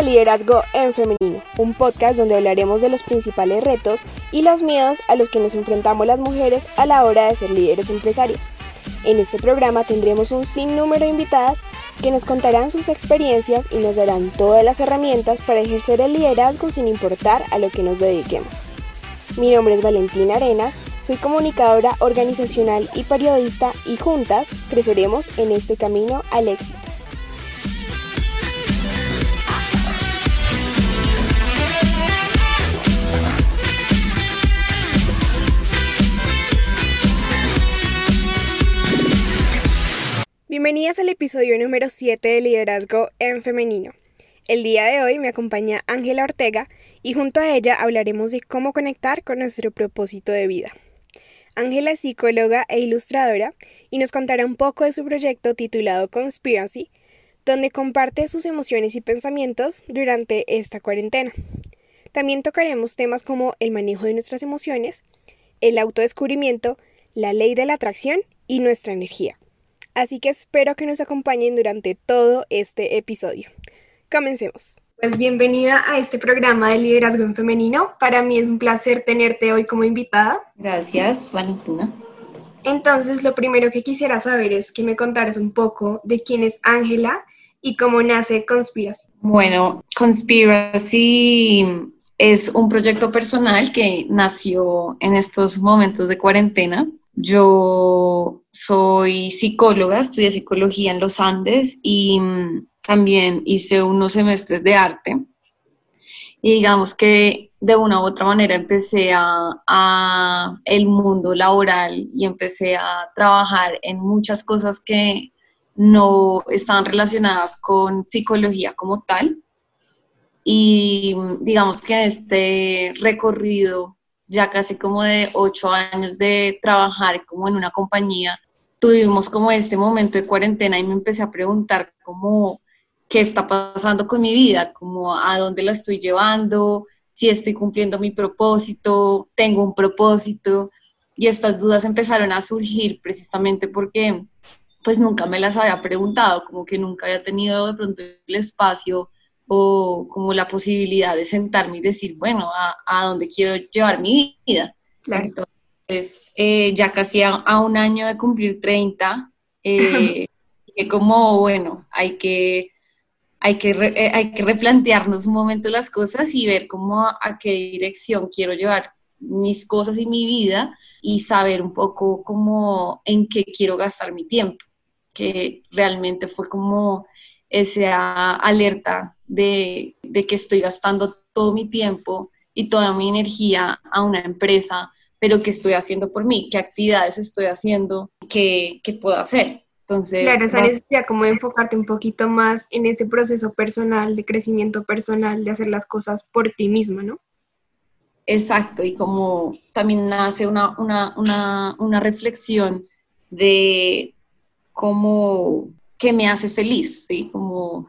a Liderazgo en Femenino, un podcast donde hablaremos de los principales retos y los miedos a los que nos enfrentamos las mujeres a la hora de ser líderes empresarias. En este programa tendremos un sinnúmero de invitadas que nos contarán sus experiencias y nos darán todas las herramientas para ejercer el liderazgo sin importar a lo que nos dediquemos. Mi nombre es Valentina Arenas, soy comunicadora organizacional y periodista y juntas creceremos en este camino al éxito. Bienvenidas al episodio número 7 de Liderazgo en Femenino. El día de hoy me acompaña Ángela Ortega y junto a ella hablaremos de cómo conectar con nuestro propósito de vida. Ángela es psicóloga e ilustradora y nos contará un poco de su proyecto titulado Conspiracy, donde comparte sus emociones y pensamientos durante esta cuarentena. También tocaremos temas como el manejo de nuestras emociones, el autodescubrimiento, la ley de la atracción y nuestra energía. Así que espero que nos acompañen durante todo este episodio. Comencemos. Pues bienvenida a este programa de liderazgo en femenino. Para mí es un placer tenerte hoy como invitada. Gracias, Valentina. Entonces, lo primero que quisiera saber es que me contaras un poco de quién es Ángela y cómo nace Conspiracy. Bueno, Conspiracy es un proyecto personal que nació en estos momentos de cuarentena. Yo soy psicóloga, estudié psicología en los Andes y mm, también hice unos semestres de arte. Y digamos que de una u otra manera empecé a, el mundo laboral y empecé a trabajar en muchas cosas que no estaban relacionadas con psicología como tal. Y mm, digamos que este recorrido ya casi como de ocho años de trabajar como en una compañía, tuvimos como este momento de cuarentena y me empecé a preguntar como qué está pasando con mi vida, como a dónde la estoy llevando, si estoy cumpliendo mi propósito, tengo un propósito. Y estas dudas empezaron a surgir precisamente porque pues nunca me las había preguntado, como que nunca había tenido de pronto el espacio o como la posibilidad de sentarme y decir, bueno, a, dónde quiero llevar mi vida. Entonces, eh, ya casi a, un año de cumplir 30, eh, que como, bueno, hay que, hay, que eh, hay que replantearnos un momento las cosas y ver cómo a, qué dirección quiero llevar mis cosas y mi vida y saber un poco cómo en qué quiero gastar mi tiempo, que realmente fue como esa alerta de, que estoy gastando todo mi tiempo y toda mi energía a una empresa, pero qué estoy haciendo por mí, qué actividades estoy haciendo, qué, qué puedo hacer. Entonces, claro, esa necesidad como de enfocarte un poquito más en ese proceso personal, de crecimiento personal, de hacer las cosas por ti misma, ¿no? Exacto, y como también nace una, una, una, una reflexión de cómo, qué me hace feliz, ¿sí? Como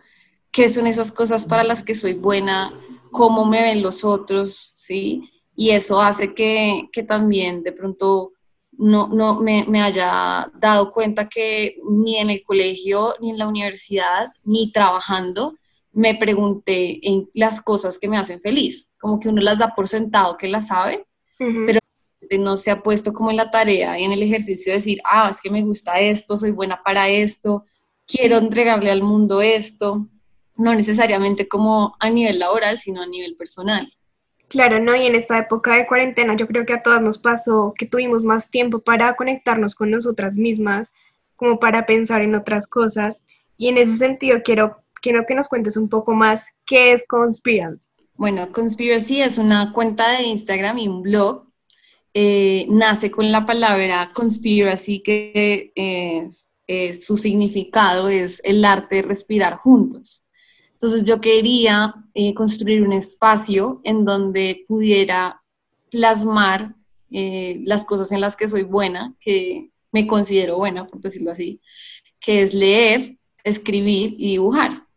qué son esas cosas para las que soy buena, cómo me ven los otros, ¿sí? Y eso hace que, también de pronto no, no me, me, haya dado cuenta que ni en el colegio, ni en la universidad, ni trabajando, me pregunté en las cosas que me hacen feliz. Como que uno las da por sentado que las sabe, pero no se ha puesto como en la tarea y en el ejercicio de decir, ah, es que me gusta esto, soy buena para esto, quiero entregarle al mundo esto no necesariamente como a nivel laboral, sino a nivel personal. Claro, ¿no? Y en esta época de cuarentena yo creo que a todas nos pasó que tuvimos más tiempo para conectarnos con nosotras mismas, como para pensar en otras cosas. Y en ese sentido quiero, quiero que nos cuentes un poco más qué es Conspiracy. Bueno, Conspiracy es una cuenta de Instagram y un blog. Eh, nace con la palabra conspiracy, que es, su significado es el arte de respirar juntos. Entonces yo quería eh, construir un espacio en donde pudiera plasmar eh, las cosas en las que soy buena, que me considero buena, por decirlo así, que es leer, escribir y dibujar.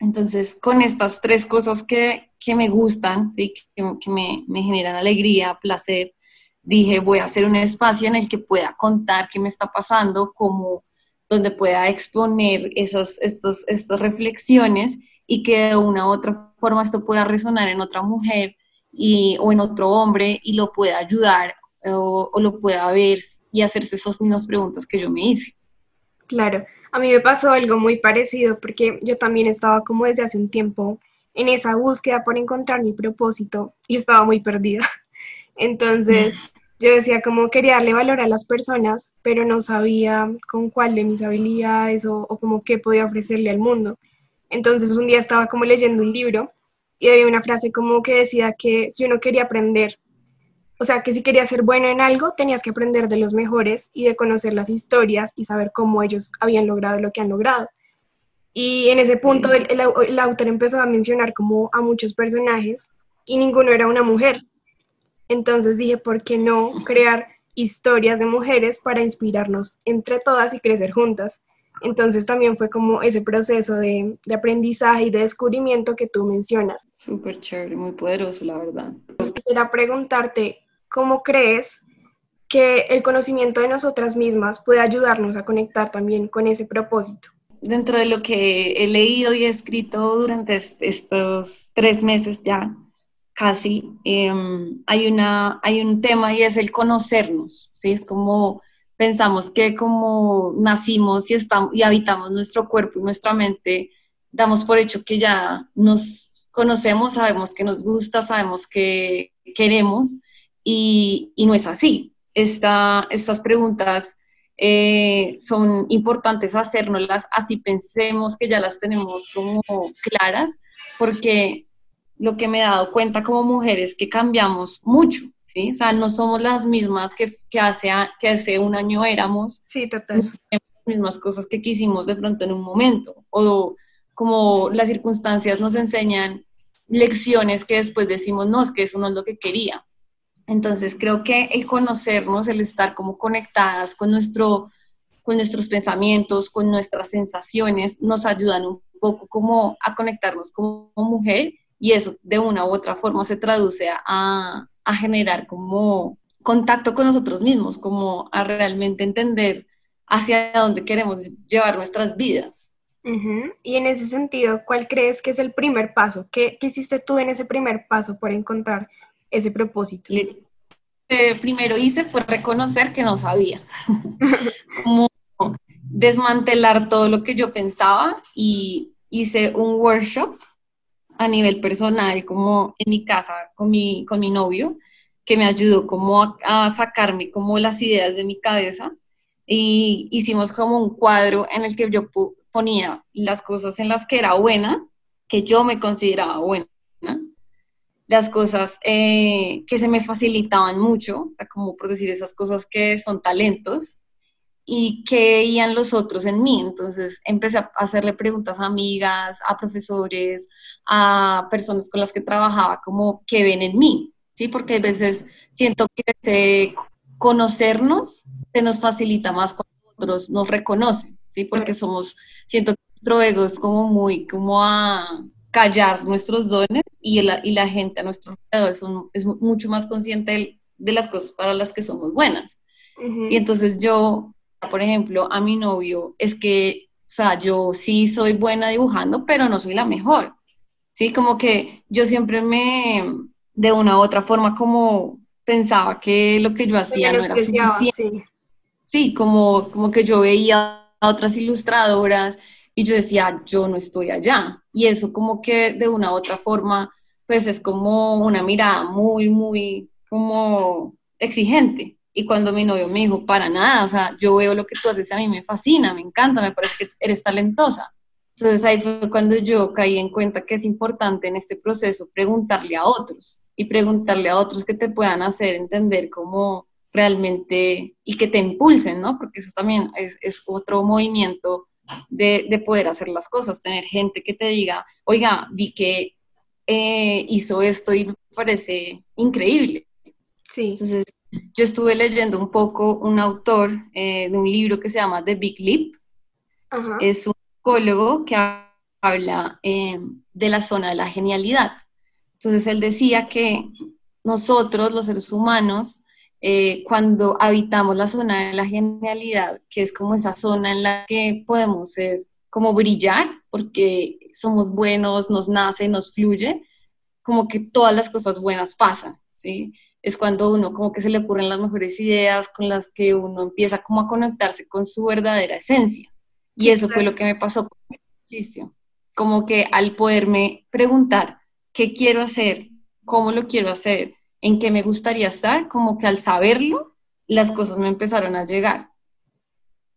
Entonces, con estas tres cosas que, que me gustan, ¿sí? que, me, generan alegría, placer, dije, voy a hacer un espacio en el que pueda contar qué me está pasando, como donde pueda exponer esas estos, estas reflexiones y que de una u otra forma esto pueda resonar en otra mujer y, o en otro hombre y lo pueda ayudar o, o lo pueda ver y hacerse esas mismas preguntas que yo me hice. Claro, a mí me pasó algo muy parecido porque yo también estaba como desde hace un tiempo en esa búsqueda por encontrar mi propósito y estaba muy perdida. Entonces, yo decía como quería darle valor a las personas, pero no sabía con cuál de mis habilidades o, o como qué podía ofrecerle al mundo. Entonces, un día estaba como leyendo un libro y había una frase como que decía que si uno quería aprender, o sea, que si querías ser bueno en algo, tenías que aprender de los mejores y de conocer las historias y saber cómo ellos habían logrado lo que han logrado. Y en ese punto el, el, autor empezó a mencionar como a muchos personajes y ninguno era una mujer. Entonces dije, ¿por qué no crear historias de mujeres para inspirarnos entre todas y crecer juntas? Entonces también fue como ese proceso de, de aprendizaje y de descubrimiento que tú mencionas. Súper chévere, muy poderoso, la verdad. Quisiera preguntarte, ¿cómo crees que el conocimiento de nosotras mismas puede ayudarnos a conectar también con ese propósito? dentro de lo que he leído y he escrito durante estos tres meses ya, casi, em, hay, una, hay un tema y es el conocernos, ¿sí? Es como pensamos que como nacimos y, estamos, y habitamos nuestro cuerpo y nuestra mente, damos por hecho que ya nos conocemos, sabemos que nos gusta, sabemos que queremos y, y no es así. Esta, estas preguntas eh, son importantes hacérnoslas, así pensemos que ya las tenemos como claras, porque lo que me he dado cuenta como mujeres es que cambiamos mucho, ¿sí? O sea, no somos las mismas que, que, hace, que hace un año éramos. Sí, total. Las mismas cosas que quisimos de pronto en un momento, o como las circunstancias nos enseñan lecciones que después decimos, no, es que eso no es lo que quería. Entonces creo que el conocernos, el estar como conectadas con, nuestro, con nuestros pensamientos, con nuestras sensaciones, nos ayudan un poco como a conectarnos como mujer y eso de una u otra forma se traduce a, a generar como contacto con nosotros mismos, como a realmente entender hacia dónde queremos llevar nuestras vidas. Uh -huh. Y en ese sentido, ¿cuál crees que es el primer paso? ¿Qué, ¿Qué, hiciste tú en ese primer paso por encontrar ese propósito? Lo que primero hice fue reconocer que no sabía, como desmantelar todo lo que yo pensaba y hice un workshop a nivel personal, como en mi casa con mi, con mi novio, que me ayudó como a, sacarme como las ideas de mi cabeza. Y hicimos como un cuadro en el que yo ponía las cosas en las que era buena, que yo me consideraba buena, las cosas eh, que se me facilitaban mucho, como por decir esas cosas que son talentos, y que veían los otros en mí. Entonces empecé a hacerle preguntas a amigas, a profesores, a personas con las que trabajaba, como qué ven en mí, ¿sí? Porque a veces siento que ese conocernos se nos facilita más cuando otros nos reconocen, ¿sí? Porque somos, siento que nuestro ego es como muy, como a callar nuestros dones y la, y la gente a nuestro alrededor son, es mucho más consciente de, de, las cosas para las que somos buenas. Uh -huh. Y entonces yo, por ejemplo, a mi novio, es que, o sea, yo sí soy buena dibujando, pero no soy la mejor. Sí, como que yo siempre me, de una u otra forma, como pensaba que lo que yo hacía no era suficiente. Sí, sí como, como que yo veía a otras ilustradoras y yo decía, yo no estoy allá. Y eso como que de una u otra forma, pues es como una mirada muy, muy como exigente. Y cuando mi novio me dijo, para nada, o sea, yo veo lo que tú haces, a mí me fascina, me encanta, me parece que eres talentosa. Entonces ahí fue cuando yo caí en cuenta que es importante en este proceso preguntarle a otros y preguntarle a otros que te puedan hacer entender cómo realmente y que te impulsen, ¿no? Porque eso también es, es otro movimiento de, de, poder hacer las cosas, tener gente que te diga, oiga, vi que eh, hizo esto y me parece increíble. Sí. Entonces, yo estuve leyendo un poco un autor eh, de un libro que se llama The Big Leap. -huh. Es un psicólogo que habla eh, de la zona de la genialidad. Entonces, él decía que nosotros, los seres humanos, eh, cuando habitamos la zona de la genialidad, que es como esa zona en la que podemos ser como brillar, porque somos buenos, nos nace, nos fluye, como que todas las cosas buenas pasan, ¿sí? Es cuando uno como que se le ocurren las mejores ideas con las que uno empieza como a conectarse con su verdadera esencia. Y eso fue lo que me pasó con este ejercicio. Como que al poderme preguntar qué quiero hacer, cómo lo quiero hacer, en qué me gustaría estar, como que al saberlo, las cosas me empezaron a llegar.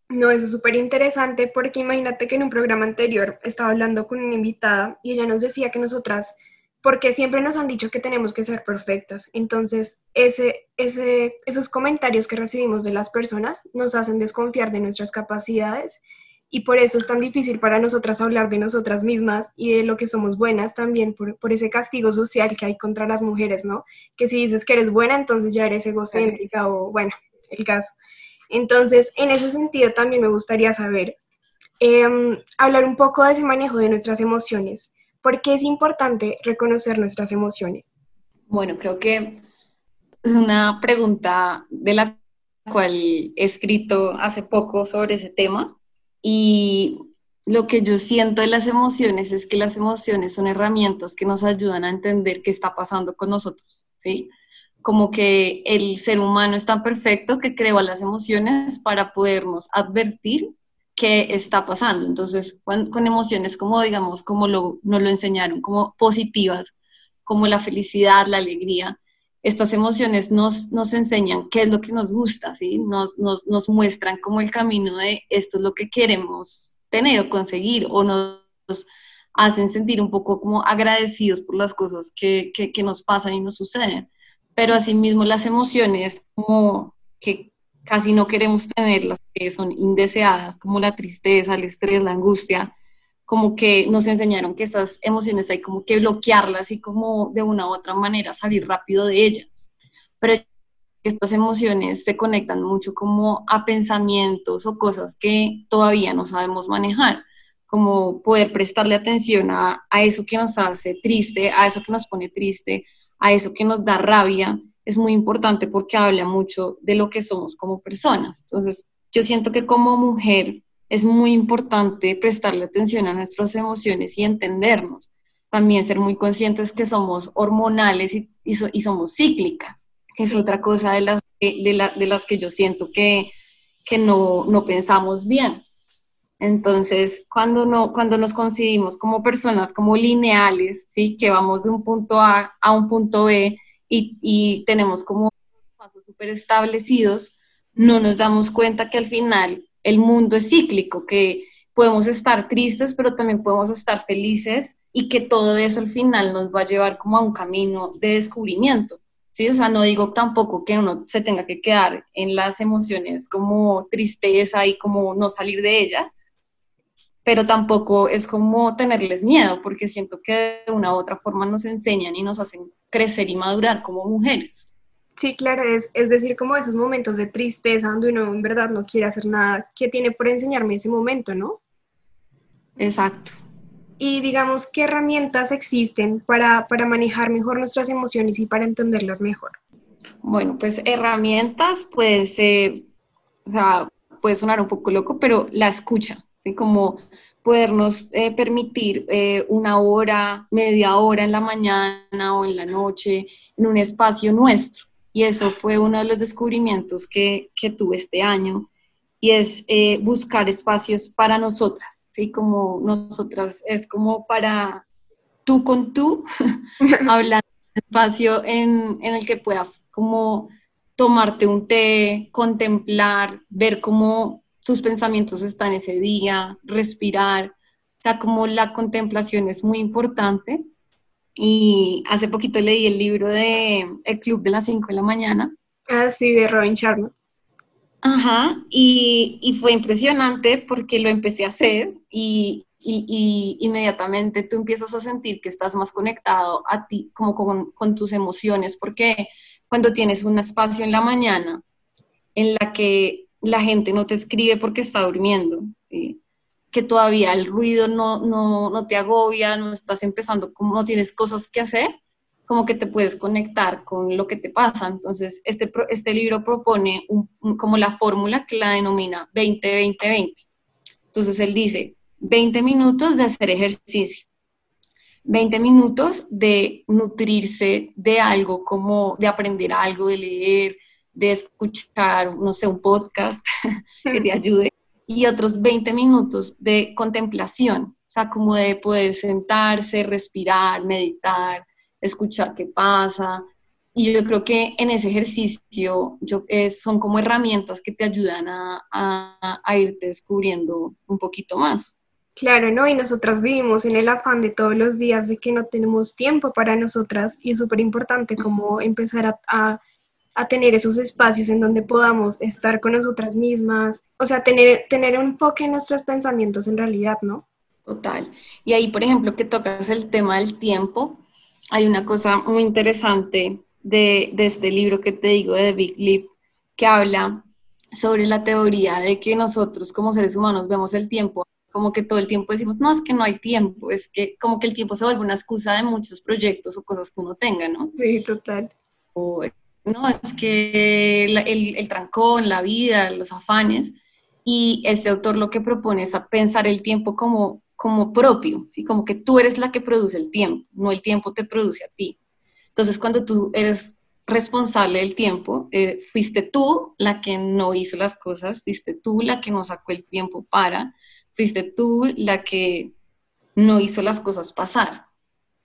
No, eso es súper interesante porque imagínate que en un programa anterior estaba hablando con una invitada y ella nos decía que nosotras, porque siempre nos han dicho que tenemos que ser perfectas, entonces ese, ese, esos comentarios que recibimos de las personas nos hacen desconfiar de nuestras capacidades y por eso es tan difícil para nosotras hablar de nosotras mismas y de lo que somos buenas también por, por, ese castigo social que hay contra las mujeres, ¿no? Que si dices que eres buena, entonces ya eres egocéntrica o bueno, el caso. Entonces, en ese sentido también me gustaría saber, em, hablar un poco de ese manejo de nuestras emociones. ¿Por qué es importante reconocer nuestras emociones? Bueno, creo que es una pregunta de la cual he escrito hace poco sobre ese tema y lo que yo siento de las emociones es que las emociones son herramientas que nos ayudan a entender qué está pasando con nosotros, ¿sí? como que el ser humano es tan perfecto que creó las emociones para podernos advertir qué está pasando. Entonces, con, emociones como, digamos, como lo, nos lo enseñaron, como positivas, como la felicidad, la alegría, estas emociones nos, nos enseñan qué es lo que nos gusta, ¿sí? Nos, nos, nos muestran como el camino de esto es lo que queremos tener o conseguir, o nos hacen sentir un poco como agradecidos por las cosas que, que, que nos pasan y nos suceden pero asimismo las emociones como que casi no queremos tener, las que son indeseadas, como la tristeza, el estrés, la angustia, como que nos enseñaron que estas emociones hay como que bloquearlas y como de una u otra manera salir rápido de ellas. Pero estas emociones se conectan mucho como a pensamientos o cosas que todavía no sabemos manejar, como poder prestarle atención a, a eso que nos hace triste, a eso que nos pone triste, a eso que nos da rabia, es muy importante porque habla mucho de lo que somos como personas. Entonces, yo siento que como mujer es muy importante prestarle atención a nuestras emociones y entendernos. También ser muy conscientes que somos hormonales y, y, somos cíclicas, que es otra cosa de las, de, de las que yo siento que, que no, no pensamos bien. Entonces, cuando, no, cuando nos concibimos como personas como lineales, ¿sí? que vamos de un punto A a un punto B y, y tenemos como pasos súper establecidos, no nos damos cuenta que al final el mundo es cíclico, que podemos estar tristes, pero también podemos estar felices y que todo eso al final nos va a llevar como a un camino de descubrimiento. ¿sí? O sea, no digo tampoco que uno se tenga que quedar en las emociones como tristeza y como no salir de ellas, pero tampoco es como tenerles miedo, porque siento que de una u otra forma nos enseñan y nos hacen crecer y madurar como mujeres. Sí, claro, es, es decir, como esos momentos de tristeza donde uno en verdad no quiere hacer nada, ¿qué tiene por enseñarme ese momento, no? Exacto. Y digamos, ¿qué herramientas existen para, para manejar mejor nuestras emociones y para entenderlas mejor? Bueno, pues herramientas puede ser, o sea, puede sonar un poco loco, pero la escucha, ¿sí? Como podernos eh, permitir eh, una hora, media hora en la mañana o en la noche en un espacio nuestro. Y eso fue uno de los descubrimientos que, que tuve este año, y es eh, buscar espacios para nosotras, ¿sí? Como nosotras, es como para tú con tú, hablando espacio en, en el que puedas como tomarte un té, contemplar, ver cómo tus pensamientos están ese día, respirar, o sea, como la contemplación es muy importante. Y hace poquito leí el libro de El Club de las 5 de la mañana. Ah, sí, de Robin Sharma. Ajá, y, y, fue impresionante porque lo empecé a hacer y, y, y, inmediatamente tú empiezas a sentir que estás más conectado a ti, como con, con tus emociones, porque cuando tienes un espacio en la mañana en la que la gente no te escribe porque está durmiendo, que todavía el ruido no, no, no, te agobia, no estás empezando, como no tienes cosas que hacer, como que te puedes conectar con lo que te pasa. Entonces, este, este libro propone como la fórmula que la denomina 20-20-20. Entonces, él dice, 20 minutos de hacer ejercicio, 20 minutos de nutrirse de algo, como de aprender algo, de leer, de escuchar, no sé, un podcast que te ayude, y otros 20 minutos de contemplación, o sea, como de poder sentarse, respirar, meditar, escuchar qué pasa. Y yo creo que en ese ejercicio yo, son como herramientas que te ayudan a, a, a irte descubriendo un poquito más. Claro, ¿no? Y nosotras vivimos en el afán de todos los días de que no tenemos tiempo para nosotras y es súper importante como empezar a, a, tener esos espacios en donde podamos estar con nosotras mismas, o sea, tener, tener un enfoque en nuestros pensamientos en realidad, ¿no? Total. Y ahí, por ejemplo, que tocas el tema del tiempo, hay una cosa muy interesante de, de este libro que te digo de Big Leap, que habla sobre la teoría de que nosotros como seres humanos vemos el tiempo como que todo el tiempo decimos, no, es que no hay tiempo, es que como que el tiempo se vuelve una excusa de muchos proyectos o cosas que uno tenga, ¿no? Sí, total. O, no, es que el, el, trancón, la vida, los afanes, y este autor lo que propone es a pensar el tiempo como, como propio, ¿sí? Como que tú eres la que produce el tiempo, no el tiempo te produce a ti. Entonces, cuando tú eres responsable del tiempo, eh, fuiste tú la que no hizo las cosas, fuiste tú la que no sacó el tiempo para, fuiste tú la que no hizo las cosas pasar.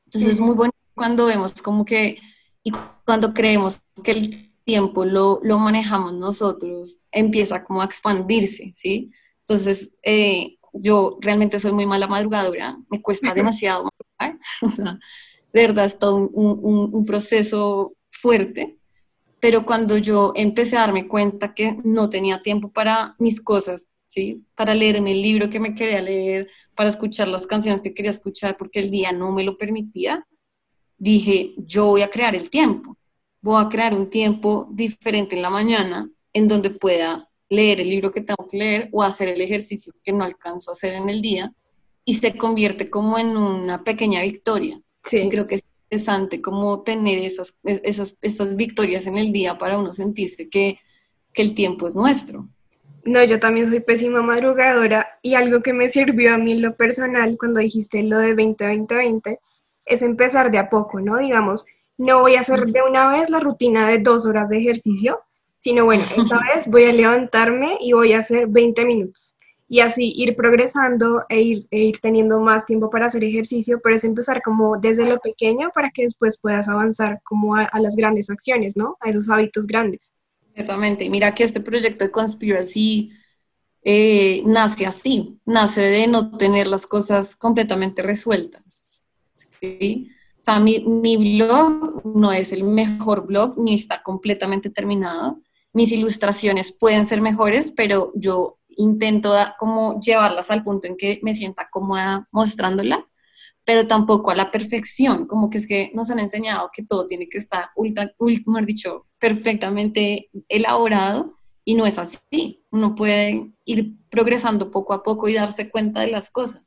Entonces es muy bonito cuando vemos como que, y cuando creemos que el tiempo lo, lo manejamos nosotros, empieza como a expandirse, ¿sí? Entonces, eh, yo realmente soy muy mala madrugadora, me cuesta demasiado madrugar, o sea, de verdad es todo un, un, un proceso fuerte, pero cuando yo empecé a darme cuenta que no tenía tiempo para mis cosas, para leerme el libro que me quería leer, para escuchar las canciones que quería escuchar porque el día no me lo permitía, dije, yo voy a crear el tiempo, voy a crear un tiempo diferente en la mañana en donde pueda leer el libro que tengo que leer o hacer el ejercicio que no alcanzo a hacer en el día y se convierte como en una pequeña victoria. Sí. creo que es interesante como tener esas, esas, esas victorias en el día para uno sentirse que, que el tiempo es nuestro. No, yo también soy pésima madrugadora y algo que me sirvió a mí en lo personal cuando dijiste lo de 20-20-20 es empezar de a poco, ¿no? Digamos, no voy a hacer de una vez la rutina de dos horas de ejercicio, sino bueno, esta vez voy a levantarme y voy a hacer 20 minutos. Y así ir progresando e ir, e ir teniendo más tiempo para hacer ejercicio, pero es empezar como desde lo pequeño para que después puedas avanzar como a, a las grandes acciones, ¿no? A esos hábitos grandes. Exactamente. Mira que este proyecto de Conspiracy eh, nace así, nace de no tener las cosas completamente resueltas. O sea, mi, blog no es el mejor blog, ni está completamente terminado. Mis ilustraciones pueden ser mejores, pero yo intento como llevarlas al punto en que me sienta cómoda mostrándolas pero tampoco a la perfección, como que es que nos han enseñado que todo tiene que estar ultra, ultra dicho, perfectamente elaborado y no es así. Uno puede ir progresando poco a poco y darse cuenta de las cosas.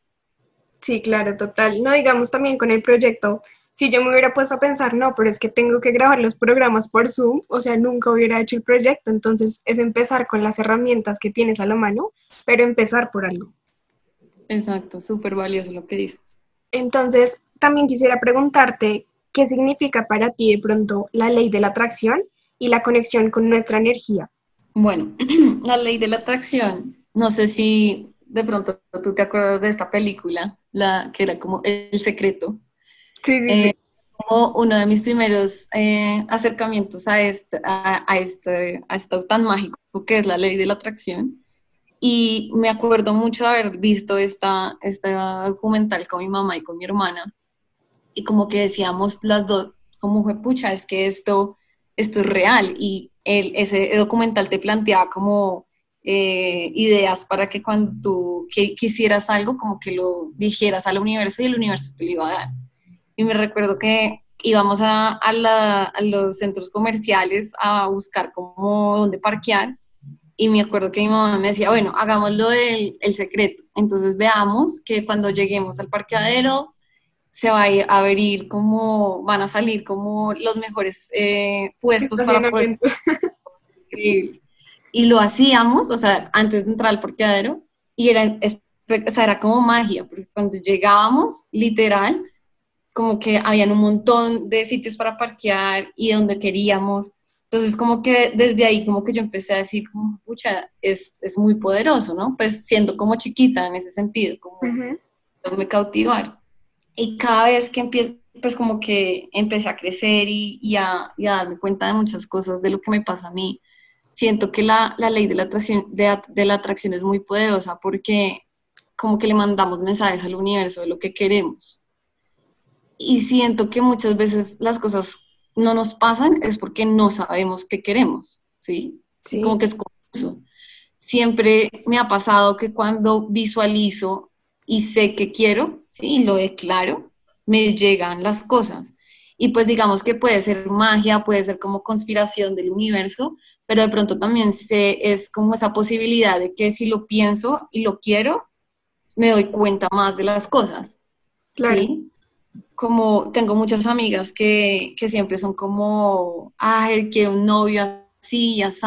Sí, claro, total. No digamos también con el proyecto, si yo me hubiera puesto a pensar, no, pero es que tengo que grabar los programas por Zoom, o sea, nunca hubiera hecho el proyecto, entonces es empezar con las herramientas que tienes a la mano, pero empezar por algo. Exacto, súper valioso lo que dices. Entonces, también quisiera preguntarte qué significa para ti de pronto la ley de la atracción y la conexión con nuestra energía. Bueno, la ley de la atracción, no sé si de pronto tú te acuerdas de esta película, la que era como El Secreto. Sí, sí, eh, Como uno de mis primeros eh, acercamientos a este, a, a, este, a esto tan mágico que es la ley de la atracción. Y me acuerdo mucho de haber visto esta, este documental con mi mamá y con mi hermana. Y como que decíamos las dos, como fue, pucha, es que esto, esto es real. Y el, ese documental te planteaba como eh, ideas para que cuando tú quisieras algo, como que lo dijeras al universo y el universo te lo iba a dar. Y me recuerdo que íbamos a, a, la, a los centros comerciales a buscar como dónde parquear y me acuerdo que mi mamá me decía, bueno, hagámoslo del el secreto. Entonces veamos que cuando lleguemos al parqueadero se va a abrir como, van a salir como los mejores eh, puestos para poder... Y lo hacíamos, o sea, antes de entrar al parqueadero, y era o sea, era como magia, porque cuando llegábamos, literal, como que habían un montón de sitios para parquear y donde queríamos. Entonces, como que desde ahí, como que yo empecé a decir, como, pucha, es, es muy poderoso, ¿no? Pues siendo como chiquita en ese sentido, como me cautivar. Y cada vez que empiezo, pues como que empecé a crecer y, y, a, y, a, darme cuenta de muchas cosas, de lo que me pasa a mí, siento que la, la ley de la, atracción, de, de la atracción es muy poderosa porque como que le mandamos mensajes al universo de lo que queremos. Y siento que muchas veces las cosas no nos pasan es porque no sabemos qué queremos, ¿sí? sí. Como que es confuso. Siempre me ha pasado que cuando visualizo y sé que quiero, ¿sí? Y lo declaro, me llegan las cosas. Y pues digamos que puede ser magia, puede ser como conspiración del universo, pero de pronto también sé, es como esa posibilidad de que si lo pienso y lo quiero, me doy cuenta más de las cosas. Claro. ¿sí? Como tengo muchas amigas que, que siempre son como, ay, quiero un novio así, así,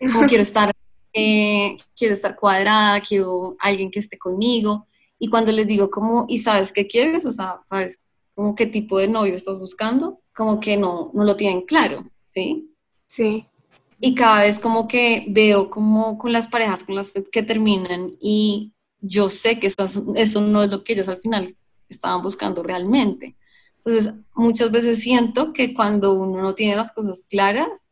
como quiero estar, eh, quiero estar cuadrada, quiero alguien que esté conmigo. Y cuando les digo como, ¿y sabes qué quieres? O sea, ¿sabes como qué tipo de novio estás buscando? Como que no, no lo tienen claro, ¿sí? Sí. Y cada vez como que veo como con las parejas con las que terminan y yo sé que eso no es lo que ellos al final estaban buscando realmente. Entonces, muchas veces siento que cuando uno no tiene las cosas claras,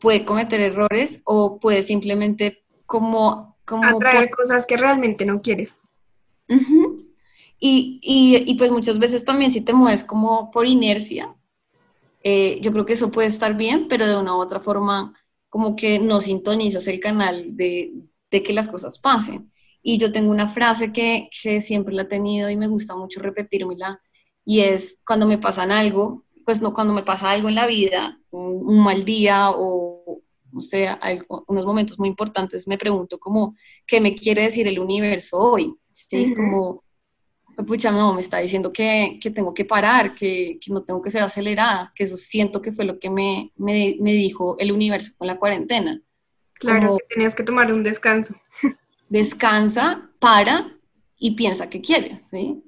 puede cometer errores o puede simplemente como... como Atraer cosas que realmente no quieres. y, y, y, pues muchas veces también si te mueves como por inercia, eh, yo creo que eso puede estar bien, pero de una u otra forma como que no sintonizas el canal de, de que las cosas pasen. Y yo tengo una frase que, que siempre la he tenido y me gusta mucho repetírmela, y es cuando me pasan algo, pues no, cuando me pasa algo en la vida, un, mal día o, no sé, algo, unos momentos muy importantes, me pregunto como, ¿qué me quiere decir el universo hoy? ¿Sí? Como, pucha, no, me está diciendo que, que tengo que parar, que, que, no tengo que ser acelerada, que eso siento que fue lo que me, me, me dijo el universo con la cuarentena. Claro, que tenías que tomar un descanso descansa, para y piensa que quieres, ¿sí?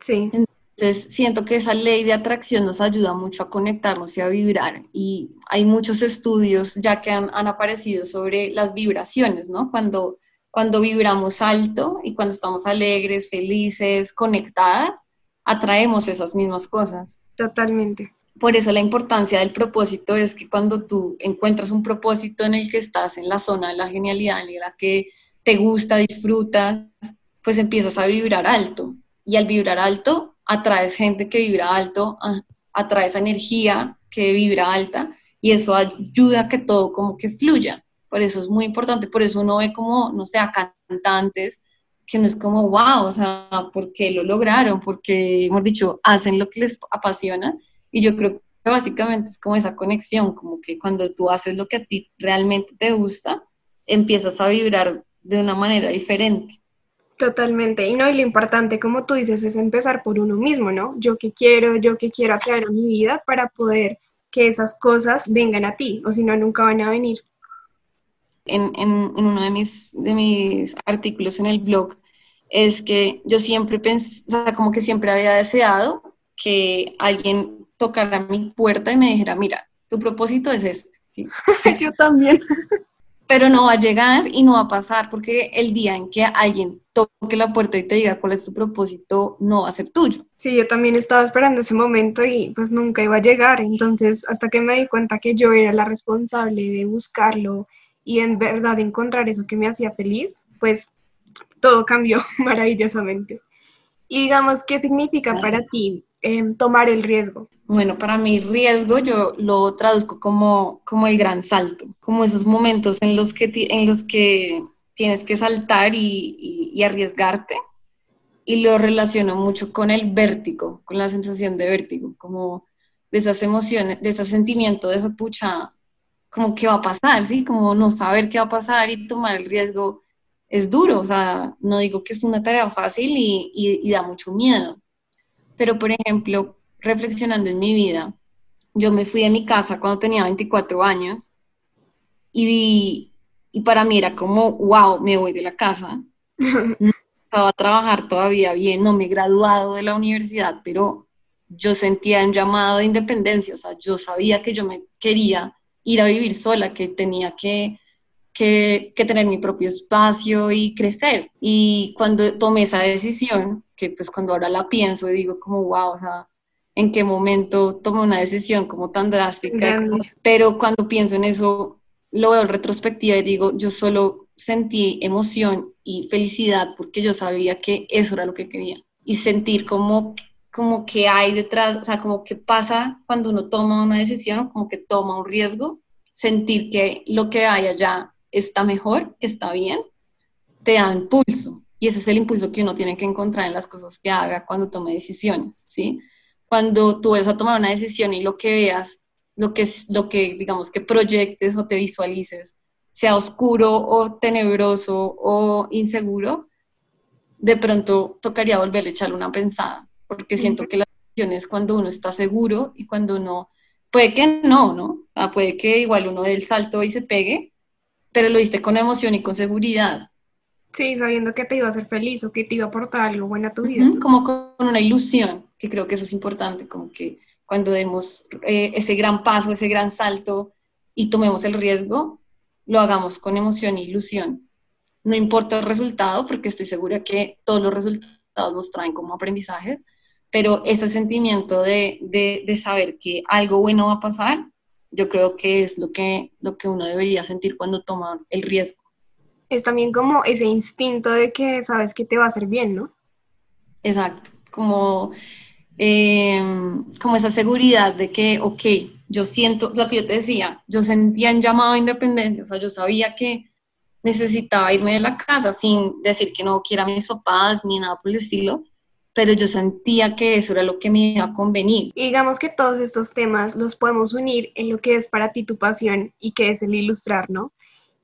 Sí. Entonces, siento que esa ley de atracción nos ayuda mucho a conectarnos y a vibrar. Y hay muchos estudios ya que han, aparecido sobre las vibraciones, ¿no? Cuando, cuando vibramos alto y cuando estamos alegres, felices, conectadas, atraemos esas mismas cosas. Totalmente. Por eso la importancia del propósito es que cuando tú encuentras un propósito en el que estás en la zona de la genialidad, en la que te gusta, disfrutas, pues empiezas a vibrar alto. Y al vibrar alto, atraes gente que vibra alto, atraes energía que vibra alta y eso ayuda a que todo como que fluya. Por eso es muy importante, por eso uno ve como, no sé, a cantantes que no es como, wow, o sea, porque lo lograron, porque, hemos dicho, hacen lo que les apasiona. Y yo creo que básicamente es como esa conexión, como que cuando tú haces lo que a ti realmente te gusta, empiezas a vibrar de una manera diferente. Totalmente. Y no, y lo importante, como tú dices, es empezar por uno mismo, ¿no? Yo que quiero, yo que quiero atraer a mi vida para poder que esas cosas vengan a ti, o si no, nunca van a venir. En, en, en, uno de mis, de mis artículos en el blog es que yo siempre pensé, o sea, como que siempre había deseado que alguien tocara mi puerta y me dijera, mira, tu propósito es este. ¿sí? yo también pero no va a llegar y no va a pasar porque el día en que alguien toque la puerta y te diga cuál es tu propósito, no va a ser tuyo. Sí, yo también estaba esperando ese momento y pues nunca iba a llegar. Entonces, hasta que me di cuenta que yo era la responsable de buscarlo y en verdad encontrar eso que me hacía feliz, pues todo cambió maravillosamente. Y digamos, ¿qué significa para ti tomar el riesgo? Bueno, para mí riesgo yo lo traduzco como, como el gran salto, como esos momentos en los que, en los que tienes que saltar y, y, arriesgarte. Y lo relaciono mucho con el vértigo, con la sensación de vértigo, como de esas emociones, de ese sentimiento de pucha, como qué va a pasar, ¿sí? Como no saber qué va a pasar y tomar el riesgo es duro, o sea, no digo que es una tarea fácil y, y, y da mucho miedo, pero, por ejemplo, reflexionando en mi vida, yo me fui de mi casa cuando tenía 24 años y, y para mí era como, wow, me voy de la casa. estaba a trabajar todavía bien, no me he graduado de la universidad, pero yo sentía un llamado de independencia, o sea, yo sabía que yo me quería ir a vivir sola, que tenía que, que, que, tener mi propio espacio y crecer. Y cuando tomé esa decisión, que pues cuando ahora la pienso y digo como, wow, o sea, en qué momento tomé una decisión como tan drástica, pero cuando pienso en eso, lo veo en retrospectiva y digo, yo solo sentí emoción y felicidad porque yo sabía que eso era lo que quería. Y sentir como, como que hay detrás, o sea, como que pasa cuando uno toma una decisión, como que toma un riesgo, sentir que lo que hay allá está mejor, que está bien, te da impulso. Y ese es el impulso que uno tiene que encontrar en las cosas que haga cuando tome decisiones, ¿sí? Cuando tú vas a tomar una decisión y lo que veas, lo que, lo que digamos que proyectes o te visualices, sea oscuro o tenebroso o inseguro, de pronto tocaría volver a echarle una pensada, porque siento que la decisión es cuando uno está seguro y cuando uno, puede que no, ¿no? Ah, puede que igual uno dé el salto y se pegue, pero lo diste con emoción y con seguridad. Sí, sabiendo que te iba a hacer feliz o que te iba a aportar algo bueno a tu vida. Como con una ilusión, que creo que eso es importante, como que cuando demos eh, ese gran paso, ese gran salto y tomemos el riesgo, lo hagamos con emoción e ilusión. No importa el resultado, porque estoy segura que todos los resultados nos traen como aprendizajes, pero ese sentimiento de, de, de saber que algo bueno va a pasar, yo creo que es lo que, lo que uno debería sentir cuando toma el riesgo es también como ese instinto de que sabes que te va a hacer bien, ¿no? Exacto, como, em, como esa seguridad de que, ok, yo siento, lo que yo te decía, yo sentía un llamado a independencia, o sea, yo sabía que necesitaba irme de la casa sin decir que no quiera a mis papás ni nada por el estilo, pero yo sentía que eso era lo que me iba a convenir. Y digamos que todos estos temas los podemos unir en lo que es para ti tu pasión y que es el ilustrar, ¿no?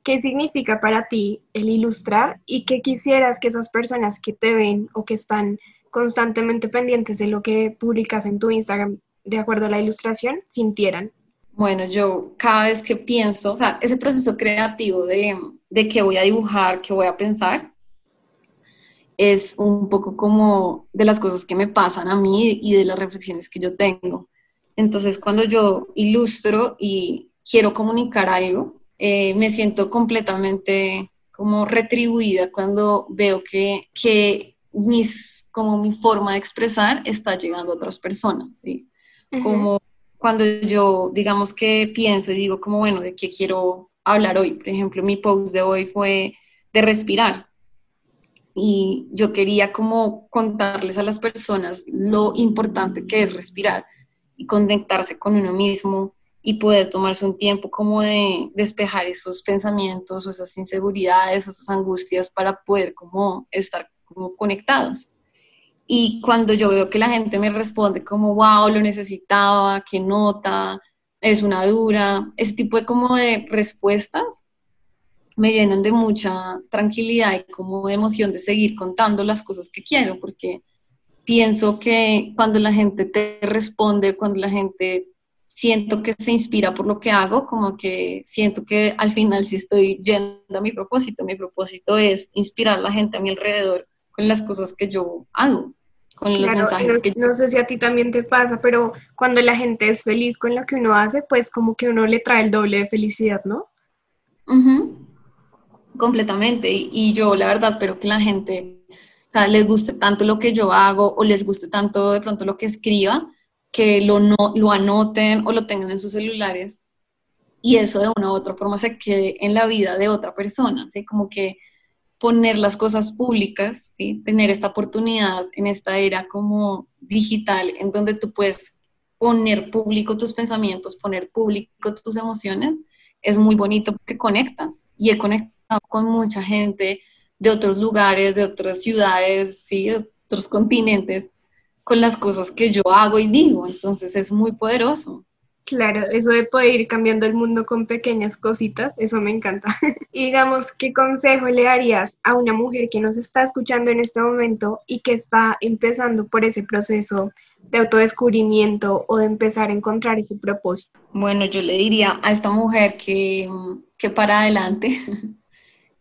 ¿Qué significa para ti el ilustrar y qué quisieras que esas personas que te ven o que están constantemente pendientes de lo que publicas en tu Instagram de acuerdo a la ilustración sintieran? Bueno, yo cada vez que pienso, o sea, ese proceso creativo de, de que voy a dibujar, que voy a pensar, es un poco como de las cosas que me pasan a mí y de las reflexiones que yo tengo. Entonces, cuando yo ilustro y quiero comunicar algo, eh, me siento completamente como retribuida cuando veo que, que mis, como mi forma de expresar está llegando a otras personas, ¿sí? Como cuando yo, digamos que pienso y digo como, bueno, ¿de qué quiero hablar hoy? Por ejemplo, mi post de hoy fue de respirar. Y yo quería como contarles a las personas lo importante que es respirar y conectarse con uno mismo, y poder tomarse un tiempo como de despejar esos pensamientos o esas inseguridades o esas angustias para poder como estar conectados. Y cuando yo veo que la gente me responde como, wow, lo necesitaba, qué nota, es una dura, ese tipo de como de respuestas me llenan de mucha tranquilidad y como de emoción de seguir contando las cosas que quiero, porque pienso que cuando la gente te responde, cuando la gente siento que se inspira por lo que hago, como que siento que al final sí estoy yendo a mi propósito. Mi propósito es inspirar a la gente a mi alrededor con las cosas que yo hago, con los mensajes no, que No sé si a ti también te pasa, pero cuando la gente es feliz con lo que uno hace, pues como que uno le trae el doble de felicidad, ¿no? Completamente. Y, yo la verdad espero que la gente les guste tanto lo que yo hago o les guste tanto de pronto lo que escriba, que lo, no, lo anoten o lo tengan en sus celulares y eso de una u otra forma se quede en la vida de otra persona, ¿sí? Como que poner las cosas públicas, ¿sí? Tener esta oportunidad en esta era como digital en donde tú puedes poner público tus pensamientos, poner público tus emociones, es muy bonito porque conectas y he conectado con mucha gente de otros lugares, de otras ciudades, ¿sí? de otros continentes con las cosas que yo hago y digo, entonces es muy poderoso. Claro, eso de poder ir cambiando el mundo con pequeñas cositas, eso me encanta. y digamos, ¿qué consejo le darías a una mujer que nos está escuchando en este momento y que está empezando por ese proceso de autodescubrimiento o de empezar a encontrar ese propósito? Bueno, yo le diría a esta mujer que, que para adelante,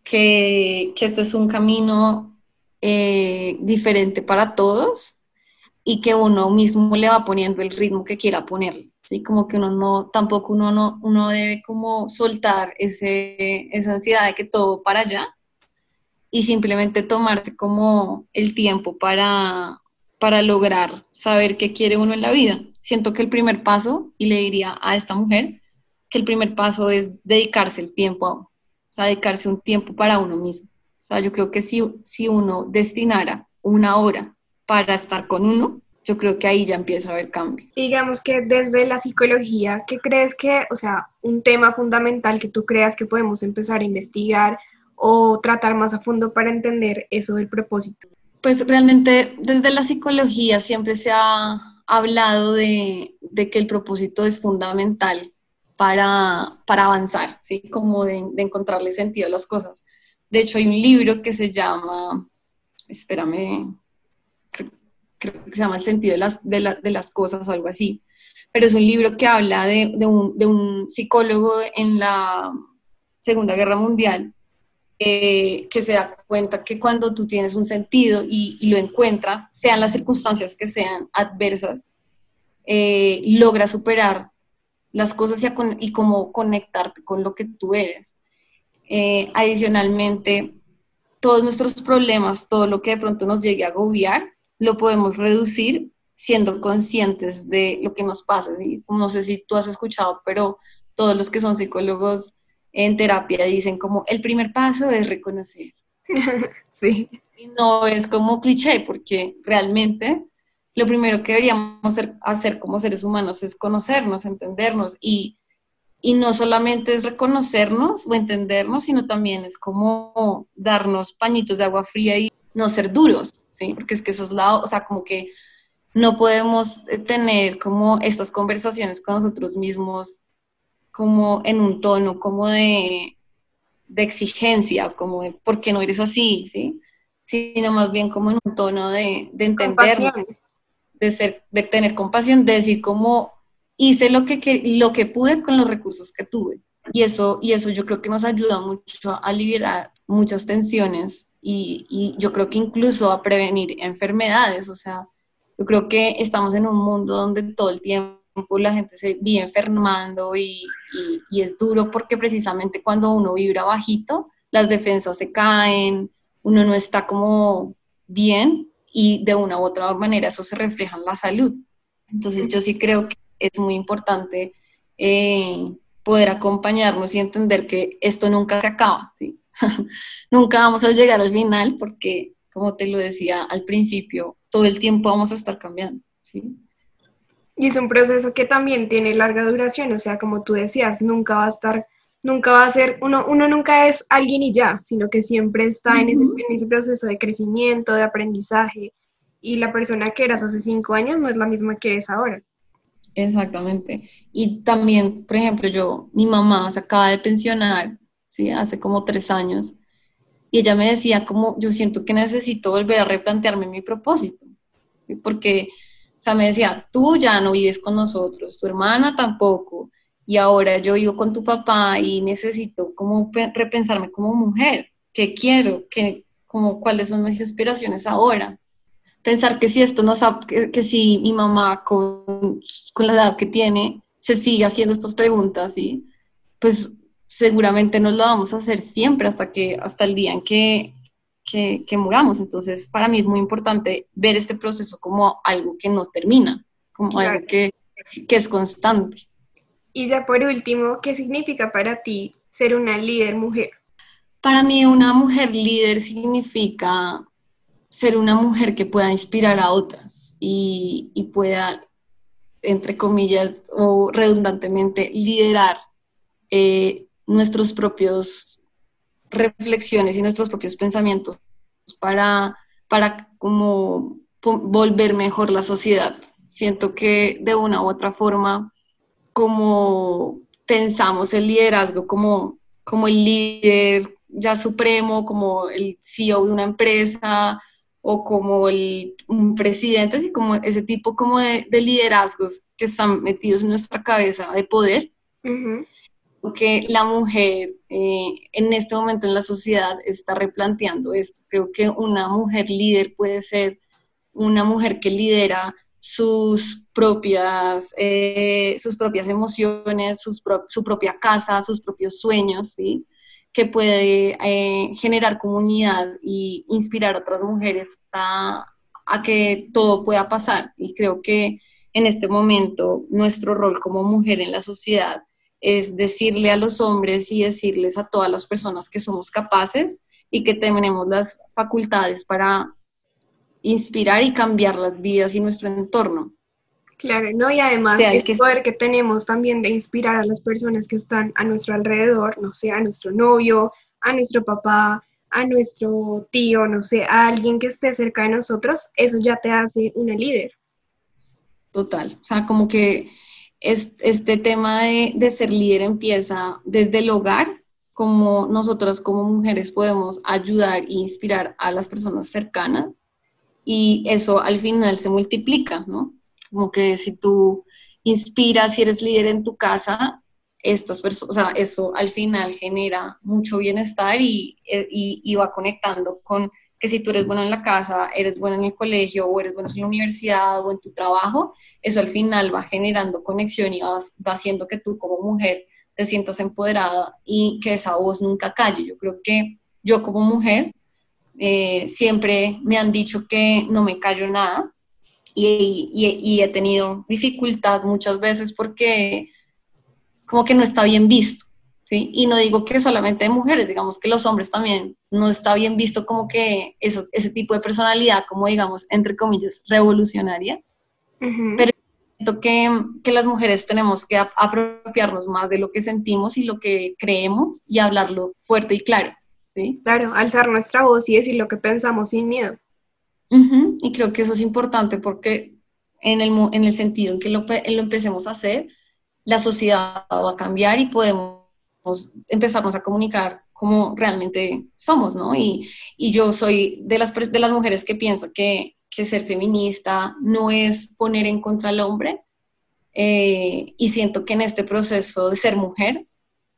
que, este es un camino eh, diferente para todos y que uno mismo le va poniendo el ritmo que quiera ponerle. ¿sí? Como que uno no, tampoco uno, no, uno debe como soltar ese, esa ansiedad de que todo para allá y simplemente tomarse como el tiempo para, para lograr saber qué quiere uno en la vida. Siento que el primer paso, y le diría a esta mujer, que el primer paso es dedicarse el tiempo sea, dedicarse un tiempo para uno mismo. O sea, yo creo que si, si uno destinara una hora para estar con uno, yo creo que ahí ya empieza a haber cambio. Digamos que desde la psicología, ¿qué crees que, o sea, un tema fundamental que tú creas que podemos empezar a investigar o tratar más a fondo para entender eso del propósito? Pues realmente desde la psicología siempre se ha hablado de, de que el propósito es fundamental para, para avanzar, ¿sí? Como de, de encontrarle sentido a las cosas. De hecho, hay un libro que se llama, espérame, creo que se llama El sentido de las, de, la, de las cosas o algo así, pero es un libro que habla de, de, un, psicólogo en la Segunda Guerra Mundial eh, que se da cuenta que cuando tú tienes un sentido y, y lo encuentras, sean las circunstancias que sean adversas, eh, logra superar las cosas y, con, y cómo conectarte con lo que tú eres. Eh, adicionalmente, todos nuestros problemas, todo lo que de pronto nos llegue a agobiar, lo podemos reducir siendo conscientes de lo que nos pasa. No sé si tú has escuchado, pero todos los que son psicólogos en terapia dicen como el primer paso es reconocer. Sí. Y no es como cliché, porque realmente lo primero que deberíamos hacer como seres humanos es conocernos, entendernos y, y no solamente es reconocernos o entendernos, sino también es como darnos pañitos de agua fría y no ser duros, ¿sí? Porque es que eso es la, o sea, como que no podemos eh, tener como estas conversaciones con nosotros mismos como en un tono como de, de exigencia, como de por qué no eres así, ¿sí? Sino más bien como en un tono de, de entender, de, ser, de tener compasión, de decir como hice lo que, que, lo que pude con los recursos que tuve. Y eso, y eso yo creo que nos ayuda mucho a liberar muchas tensiones y, yo creo que incluso a prevenir enfermedades, o sea, yo creo que estamos en un mundo donde todo el tiempo la gente se vive enfermando y, y, es duro porque precisamente cuando uno vibra bajito, las defensas se caen, uno no está como bien y de una u otra manera eso se refleja en la salud. Entonces yo sí creo que es muy importante eh, poder acompañarnos y entender que esto nunca se acaba, ¿sí? nunca vamos a llegar al final porque, como te lo decía al principio, todo el tiempo vamos a estar cambiando, ¿sí? Y es un proceso que también tiene larga duración, o sea, como tú decías, nunca va a estar, nunca va a ser, uno, uno nunca es alguien y ya, sino que siempre está en, ese, en ese proceso de crecimiento, de aprendizaje, y la persona que eras hace cinco años no es la misma que eres ahora. Exactamente. Y también, por ejemplo, yo, mi mamá se acaba de pensionar ¿sí? Hace como tres años. Y ella me decía como, yo siento que necesito volver a replantearme mi propósito. Porque, o sea, me decía, tú ya no vives con nosotros, tu hermana tampoco. Y ahora yo vivo con tu papá y necesito como repensarme como mujer. ¿Qué quiero? ¿Qué, como, ¿Cuáles son mis aspiraciones ahora? Pensar que si esto no que, que si mi mamá con, con la edad que tiene se sigue haciendo estas preguntas, ¿sí? pues seguramente no lo vamos a hacer siempre hasta, que, hasta el día en que, que, que, muramos. Entonces, para mí es muy importante ver este proceso como algo que no termina, como algo que, que es constante. Y ya por último, ¿qué significa para ti ser una líder mujer? Para mí una mujer líder significa ser una mujer que pueda inspirar a otras y, pueda, entre comillas o redundantemente, liderar eh, nuestros propios reflexiones y nuestros propios pensamientos para, para como volver mejor la sociedad. Siento que de una u otra forma, como pensamos el liderazgo como, como el líder ya supremo, como el CEO de una empresa o como el, un presidente, así como ese tipo como de, liderazgos que están metidos en nuestra cabeza de poder que la mujer eh, en este momento en la sociedad está replanteando esto. Creo que una mujer líder puede ser una mujer que lidera sus propias, eh, sus propias emociones, su propia casa, sus propios sueños, ¿sí? que puede eh, generar comunidad y inspirar a otras mujeres a, a que todo pueda pasar. Y creo que en este momento nuestro rol como mujer en la sociedad es decirle a los hombres y decirles a todas las personas que somos capaces y que tenemos las facultades para inspirar y cambiar las vidas y nuestro entorno. Claro, ¿no? Y además el poder que tenemos también de inspirar a las personas que están a nuestro alrededor, no sé, a nuestro novio, a nuestro papá, a nuestro tío, no sé, a alguien que esté cerca de nosotros, eso ya te hace una líder. Total, o sea, como que este tema de, de ser líder empieza desde el hogar, como nosotras como mujeres podemos ayudar e inspirar a las personas cercanas y eso al final se multiplica, ¿no? Como que si tú inspiras, si eres líder en tu casa, estas personas, o sea, eso al final genera mucho bienestar y, y, va conectando con que si tú eres bueno en la casa, eres bueno en el colegio o eres bueno en la universidad o en tu trabajo, eso al final va generando conexión y va, va haciendo que tú como mujer te sientas empoderada y que esa voz nunca calle. Yo creo que yo como mujer eh, siempre me han dicho que no me callo nada y, y, he tenido dificultad muchas veces porque como que no está bien visto, ¿sí? Y no digo que solamente de mujeres, digamos que los hombres también no está bien visto como que eso, ese tipo de personalidad, como digamos, entre comillas, revolucionaria. Pero siento que, que, las mujeres tenemos que apropiarnos más de lo que sentimos y lo que creemos y hablarlo fuerte y claro. Claro, alzar nuestra voz y decir lo que pensamos sin miedo. Y creo que eso es importante porque en el, en el sentido en que lo, lo, empecemos a hacer, la sociedad va a cambiar y podemos empezarnos a comunicar como realmente somos, ¿no? Y, y yo soy de las, de las mujeres que piensa que, que, ser feminista no es poner en contra al hombre. Eh, y siento que en este proceso de ser mujer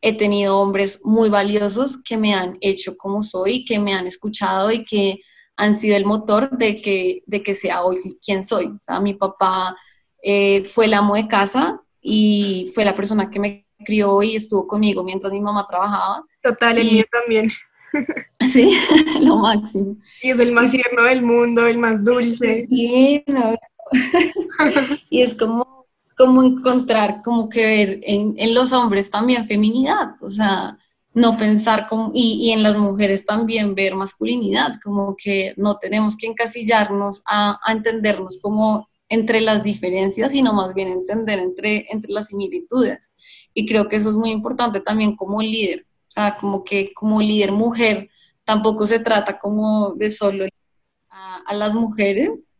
he tenido hombres muy valiosos que me han hecho como soy, que me han escuchado y que han sido el motor de que, de que sea hoy quien soy. O sea, mi papá eh, fue el amo de casa y fue la persona que me crió y estuvo conmigo mientras mi mamá trabajaba. Total, el mío también. Sí, lo máximo. Y es el más tierno del mundo, el más dulce. Sí, y es como como encontrar, como que ver en, en, los hombres también feminidad, o sea, no pensar como, y, y, en las mujeres también ver masculinidad, como que no tenemos que encasillarnos a, a, entendernos como entre las diferencias, sino más bien entender entre, entre las similitudes. Y creo que eso es muy importante también como líder, o sea, como que como líder mujer tampoco se trata como de solo a, a las mujeres,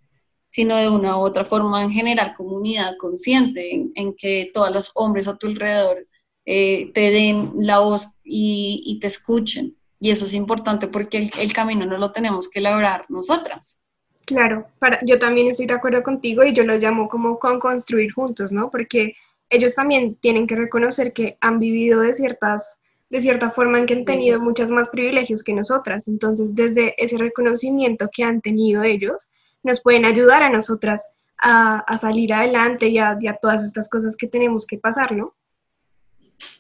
sino de una u otra forma en generar comunidad consciente, en, que todos los hombres a tu alrededor eh, te den la voz y, te escuchen. Y eso es importante porque el, camino no lo tenemos que lograr nosotras. Claro, para, yo también estoy de acuerdo contigo y yo lo llamo como con construir juntos, ¿no? Porque ellos también tienen que reconocer que han vivido de ciertas de cierta forma en que han tenido muchos más privilegios que nosotras. Entonces, desde ese reconocimiento que han tenido ellos, nos pueden ayudar a nosotras a, salir adelante y a, todas estas cosas que tenemos que pasar, ¿no?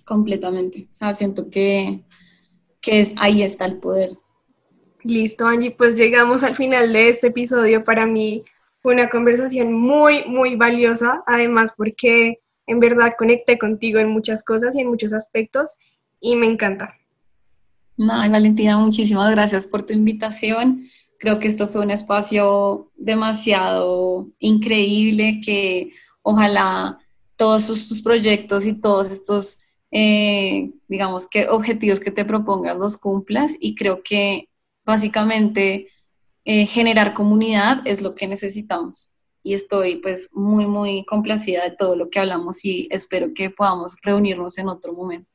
Completamente. O sea, siento que, que ahí está el poder. Listo, Angie, pues llegamos al final de este episodio. Para mí fue una conversación muy, muy valiosa, además porque en verdad conecté contigo en muchas cosas y en muchos aspectos y me encanta. No, Valentina, muchísimas gracias por tu invitación. Creo que esto fue un espacio demasiado increíble que ojalá todos tus proyectos y todos estos, eh, digamos que objetivos que te propongas los cumplas y creo que básicamente eh, generar comunidad es lo que necesitamos. Y estoy pues muy, muy complacida de todo lo que hablamos y espero que podamos reunirnos en otro momento.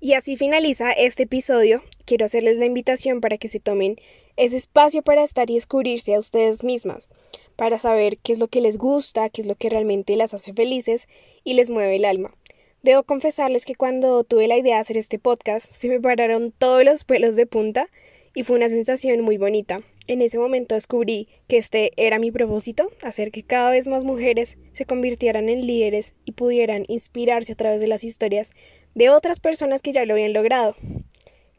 Y así finaliza este episodio. Quiero hacerles la invitación para que se tomen ese espacio para estar y descubrirse a ustedes mismas, para saber qué es lo que les gusta, qué es lo que realmente las hace felices y les mueve el alma. Debo confesarles que cuando tuve la idea de hacer este podcast se me pararon todos los pelos de punta y fue una sensación muy bonita. En ese momento descubrí que este era mi propósito, hacer que cada vez más mujeres se convirtieran en líderes y pudieran inspirarse a través de las historias de otras personas que ya lo habían logrado.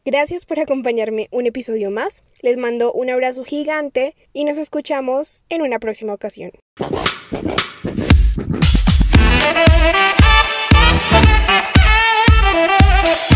Gracias por acompañarme un episodio más. Les mando un abrazo gigante y nos escuchamos en una próxima ocasión.